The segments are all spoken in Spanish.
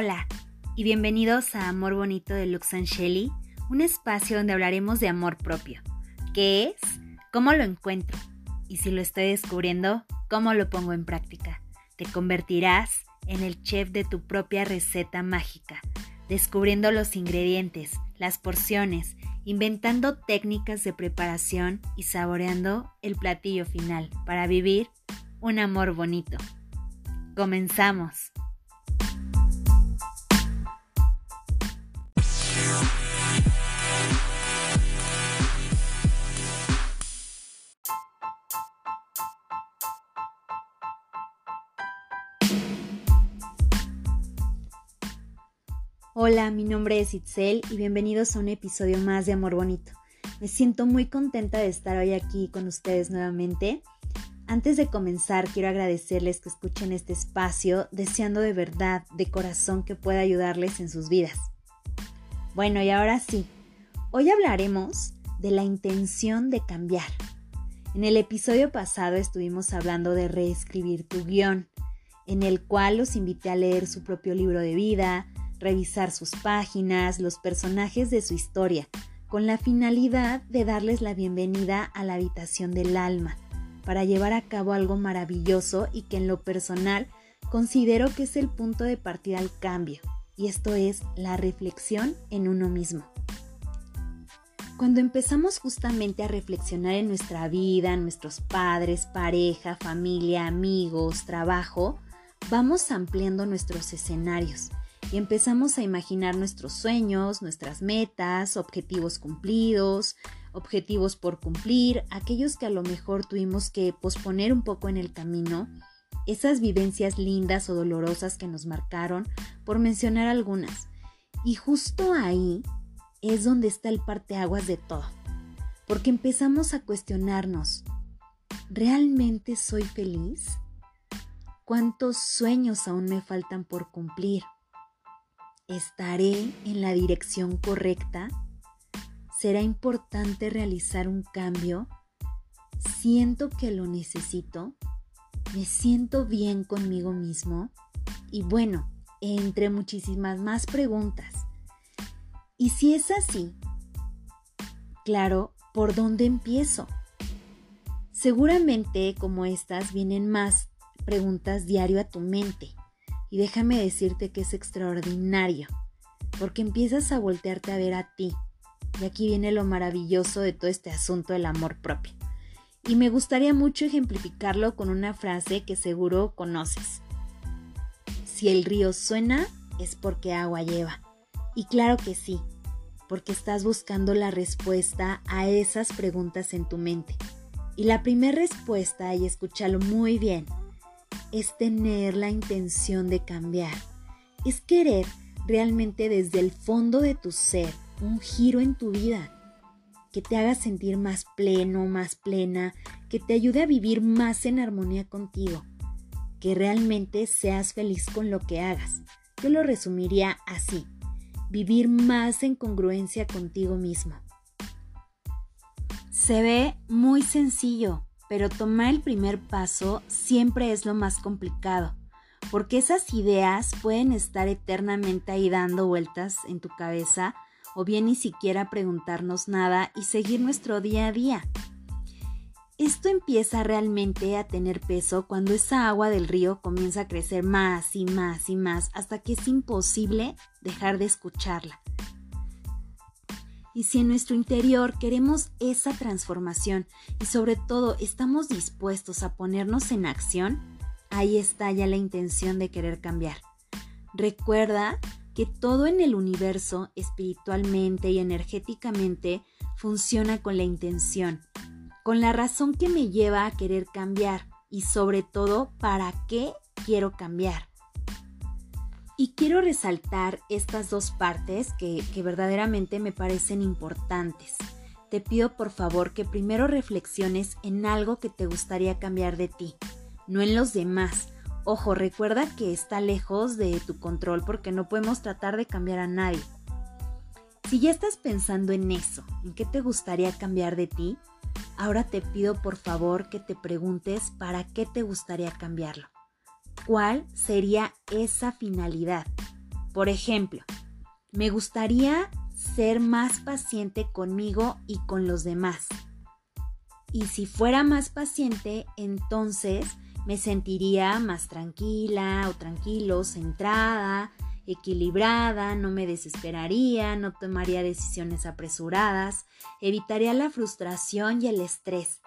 Hola y bienvenidos a Amor Bonito de Lux Shelly, un espacio donde hablaremos de amor propio. ¿Qué es? ¿Cómo lo encuentro? Y si lo estoy descubriendo, ¿cómo lo pongo en práctica? Te convertirás en el chef de tu propia receta mágica, descubriendo los ingredientes, las porciones, inventando técnicas de preparación y saboreando el platillo final para vivir un amor bonito. Comenzamos. Hola, mi nombre es Itzel y bienvenidos a un episodio más de Amor Bonito. Me siento muy contenta de estar hoy aquí con ustedes nuevamente. Antes de comenzar, quiero agradecerles que escuchen este espacio, deseando de verdad, de corazón, que pueda ayudarles en sus vidas. Bueno, y ahora sí, hoy hablaremos de la intención de cambiar. En el episodio pasado estuvimos hablando de reescribir tu guion, en el cual los invité a leer su propio libro de vida, revisar sus páginas, los personajes de su historia, con la finalidad de darles la bienvenida a la habitación del alma, para llevar a cabo algo maravilloso y que en lo personal considero que es el punto de partida al cambio, y esto es la reflexión en uno mismo. Cuando empezamos justamente a reflexionar en nuestra vida, nuestros padres, pareja, familia, amigos, trabajo, vamos ampliando nuestros escenarios y empezamos a imaginar nuestros sueños, nuestras metas, objetivos cumplidos, objetivos por cumplir, aquellos que a lo mejor tuvimos que posponer un poco en el camino, esas vivencias lindas o dolorosas que nos marcaron, por mencionar algunas. Y justo ahí es donde está el parteaguas de todo, porque empezamos a cuestionarnos, ¿realmente soy feliz? ¿Cuántos sueños aún me faltan por cumplir? ¿Estaré en la dirección correcta? ¿Será importante realizar un cambio? ¿Siento que lo necesito? ¿Me siento bien conmigo mismo? Y bueno, entre muchísimas más preguntas. Y si es así, claro, ¿por dónde empiezo? Seguramente como estas vienen más preguntas diario a tu mente. Y déjame decirte que es extraordinario, porque empiezas a voltearte a ver a ti. Y aquí viene lo maravilloso de todo este asunto del amor propio. Y me gustaría mucho ejemplificarlo con una frase que seguro conoces. Si el río suena, es porque agua lleva. Y claro que sí, porque estás buscando la respuesta a esas preguntas en tu mente. Y la primera respuesta, y escúchalo muy bien, es tener la intención de cambiar, es querer realmente desde el fondo de tu ser un giro en tu vida que te haga sentir más pleno, más plena, que te ayude a vivir más en armonía contigo, que realmente seas feliz con lo que hagas. Yo lo resumiría así, vivir más en congruencia contigo mismo. Se ve muy sencillo, pero tomar el primer paso siempre es lo más complicado, porque esas ideas pueden estar eternamente ahí dando vueltas en tu cabeza o bien ni siquiera preguntarnos nada y seguir nuestro día a día. Esto empieza realmente a tener peso cuando esa agua del río comienza a crecer más y más y más hasta que es imposible dejar de escucharla. Y si en nuestro interior queremos esa transformación y sobre todo estamos dispuestos a ponernos en acción, ahí está ya la intención de querer cambiar. Recuerda que todo en el universo, espiritualmente y energéticamente, funciona con la intención, con la razón que me lleva a querer cambiar y sobre todo para qué quiero cambiar. Y quiero resaltar estas dos partes que, verdaderamente me parecen importantes. Te pido por favor que primero reflexiones en algo que te gustaría cambiar de ti, no en los demás. Ojo, recuerda que está lejos de tu control porque no podemos tratar de cambiar a nadie. Si ya estás pensando en eso, en qué te gustaría cambiar de ti, ahora te pido por favor que te preguntes para qué te gustaría cambiarlo cuál sería esa finalidad. Por ejemplo, me gustaría ser más paciente conmigo y con los demás. Y si fuera más paciente, entonces me sentiría más tranquila o tranquilo, centrada, equilibrada, no me desesperaría, no tomaría decisiones apresuradas, evitaría la frustración y el estrés.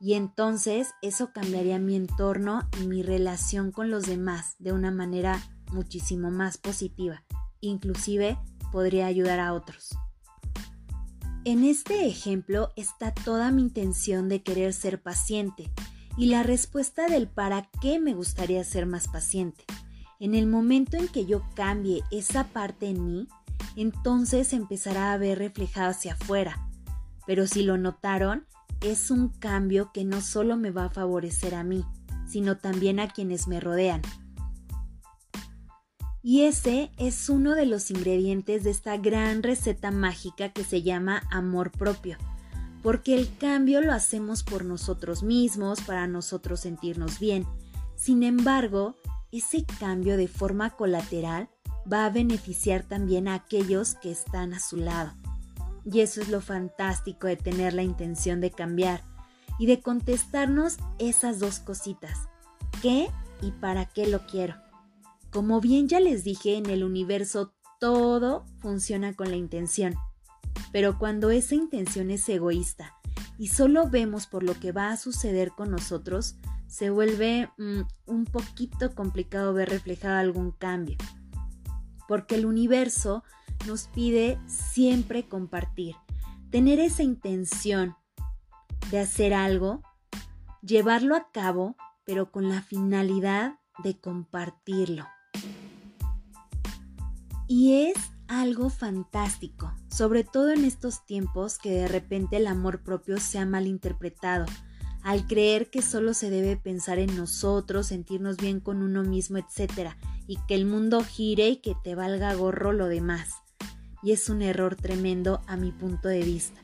Y entonces eso cambiaría mi entorno y mi relación con los demás de una manera muchísimo más positiva. Inclusive podría ayudar a otros. En este ejemplo está toda mi intención de querer ser paciente y la respuesta del para qué me gustaría ser más paciente. En el momento en que yo cambie esa parte en mí, entonces empezará a ver reflejado hacia afuera. Pero si lo notaron, es un cambio que no solo me va a favorecer a mí, sino también a quienes me rodean. Y ese es uno de los ingredientes de esta gran receta mágica que se llama amor propio, porque el cambio lo hacemos por nosotros mismos, para nosotros sentirnos bien. Sin embargo, ese cambio de forma colateral va a beneficiar también a aquellos que están a su lado. Y eso es lo fantástico de tener la intención de cambiar y de contestarnos esas dos cositas. ¿Qué y para qué lo quiero? Como bien ya les dije, en el universo todo funciona con la intención. Pero cuando esa intención es egoísta y solo vemos por lo que va a suceder con nosotros, se vuelve mm, un poquito complicado ver reflejado algún cambio. Porque el universo nos pide siempre compartir, tener esa intención de hacer algo, llevarlo a cabo, pero con la finalidad de compartirlo. Y es algo fantástico, sobre todo en estos tiempos que de repente el amor propio se ha malinterpretado, al creer que solo se debe pensar en nosotros, sentirnos bien con uno mismo, etc., y que el mundo gire y que te valga gorro lo demás. Y es un error tremendo a mi punto de vista,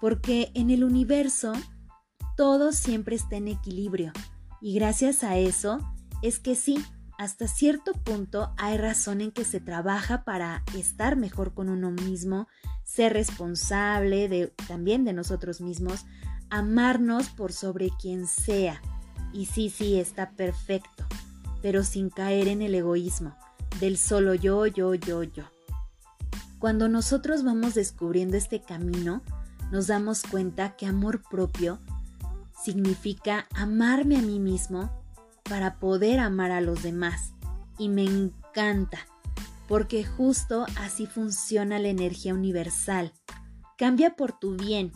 porque en el universo todo siempre está en equilibrio, y gracias a eso es que sí, hasta cierto punto hay razón en que se trabaja para estar mejor con uno mismo, ser responsable de, también de nosotros mismos, amarnos por sobre quien sea. Y sí, sí, está perfecto, pero sin caer en el egoísmo, del solo yo, yo, yo, yo. Cuando nosotros vamos descubriendo este camino, nos damos cuenta que amor propio significa amarme a mí mismo para poder amar a los demás. Y me encanta, porque justo así funciona la energía universal. Cambia por tu bien,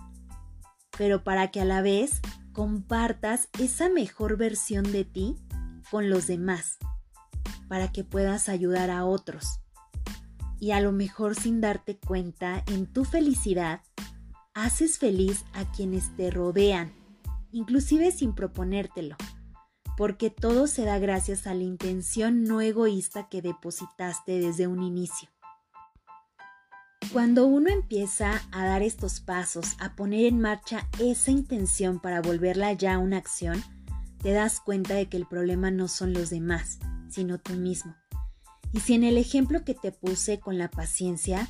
pero para que a la vez compartas esa mejor versión de ti con los demás, para que puedas ayudar a otros. Y a lo mejor sin darte cuenta, en tu felicidad, haces feliz a quienes te rodean, inclusive sin proponértelo porque todo se da gracias a la intención no egoísta que depositaste desde un inicio. Cuando uno empieza a dar estos pasos, a poner en marcha esa intención para volverla ya una acción, te das cuenta de que el problema no son los demás, sino tú mismo. Y si en el ejemplo que te puse con la paciencia,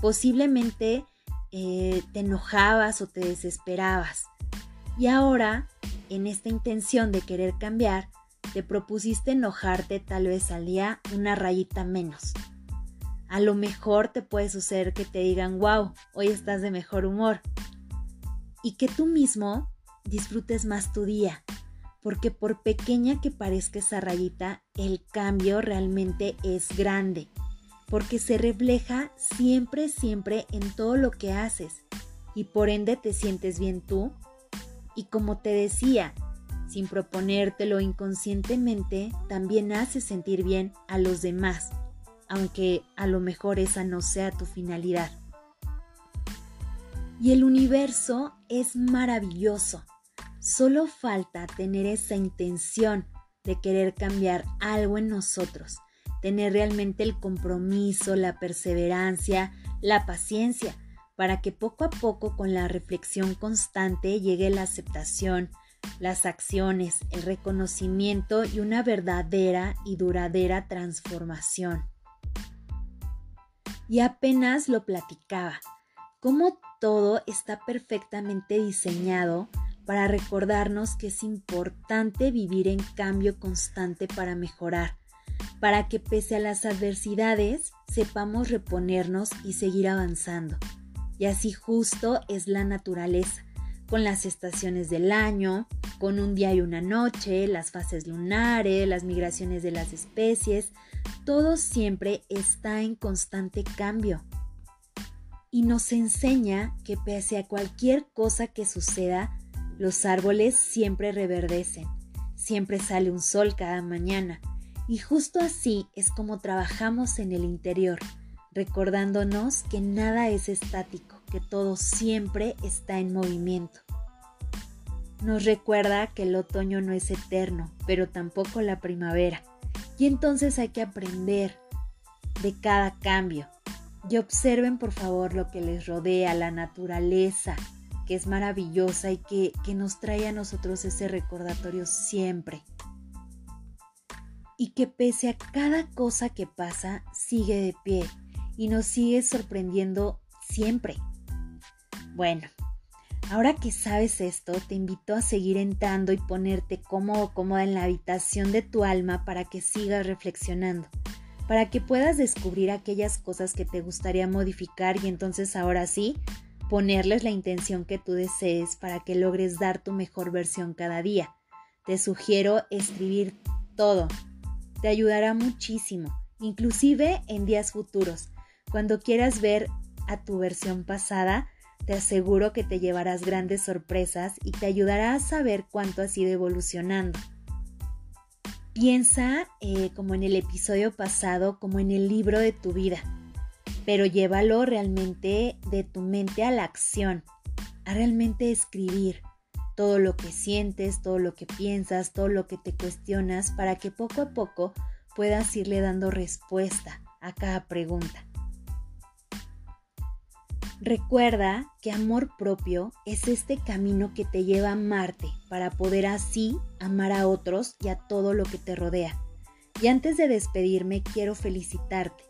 posiblemente eh, te enojabas o te desesperabas, y ahora en esta intención de querer cambiar, te propusiste enojarte tal vez al día una rayita menos. A lo mejor te puede suceder que te digan, wow, hoy estás de mejor humor. Y que tú mismo disfrutes más tu día, porque por pequeña que parezca esa rayita, el cambio realmente es grande, porque se refleja siempre, siempre en todo lo que haces, y por ende te sientes bien tú y como te decía, sin proponértelo inconscientemente, también hace sentir bien a los demás, aunque a lo mejor esa no sea tu finalidad. Y el universo es maravilloso. Solo falta tener esa intención de querer cambiar algo en nosotros, tener realmente el compromiso, la perseverancia, la paciencia para que poco a poco con la reflexión constante llegue la aceptación, las acciones, el reconocimiento y una verdadera y duradera transformación. y apenas lo platicaba. Cómo todo está perfectamente diseñado para recordarnos que es importante vivir en cambio constante para mejorar, para que pese a las adversidades sepamos reponernos y seguir avanzando. Y así justo es la naturaleza, con las estaciones del año, con un día y una noche, las fases lunares, las migraciones de las especies, todo siempre está en constante cambio. Y nos enseña que pese a cualquier cosa que suceda, los árboles siempre reverdecen, siempre sale un sol cada mañana, y justo así es como trabajamos en el interior, recordándonos que nada es estático, que todo siempre está en movimiento. Nos recuerda que el otoño no es eterno, pero tampoco la primavera, y entonces hay que aprender de cada cambio. Y observen por favor lo que les rodea, la naturaleza, que es maravillosa y que, que nos trae a nosotros ese recordatorio siempre y que pese a cada cosa que pasa, sigue de pie y nos sigue sorprendiendo siempre. Bueno, ahora que sabes esto, te invito a seguir entrando y ponerte cómodo o cómoda en la habitación de tu alma para que sigas reflexionando, para que puedas descubrir aquellas cosas que te gustaría modificar y entonces ahora sí, ponerles la intención que tú desees para que logres dar tu mejor versión cada día. Te sugiero escribir todo, te ayudará muchísimo, inclusive en días futuros. Cuando quieras ver a tu versión pasada, te aseguro que te llevarás grandes sorpresas y te ayudará a saber cuánto has ido evolucionando. Piensa, eh, como en el episodio pasado, como en el libro de tu vida, pero llévalo realmente de tu mente a la acción, a realmente escribir, todo lo que sientes, todo lo que piensas, todo lo que te cuestionas, para que poco a poco puedas irle dando respuesta a cada pregunta. Recuerda que amor propio es este camino que te lleva a amarte para poder así amar a otros y a todo lo que te rodea. Y antes de despedirme quiero felicitarte,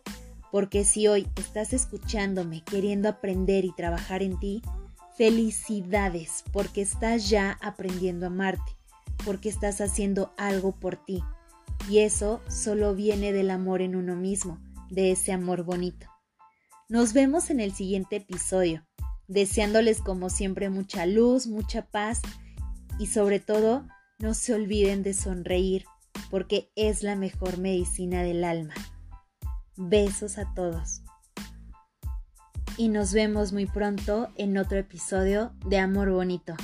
porque si hoy estás escuchándome queriendo aprender y trabajar en ti, Felicidades porque estás ya aprendiendo a amarte, porque estás haciendo algo por ti. Y eso solo viene del amor en uno mismo, de ese amor bonito. Nos vemos en el siguiente episodio, deseándoles como siempre mucha luz, mucha paz y sobre todo no se olviden de sonreír porque es la mejor medicina del alma. Besos a todos y nos vemos muy pronto en otro episodio de Amor Bonito.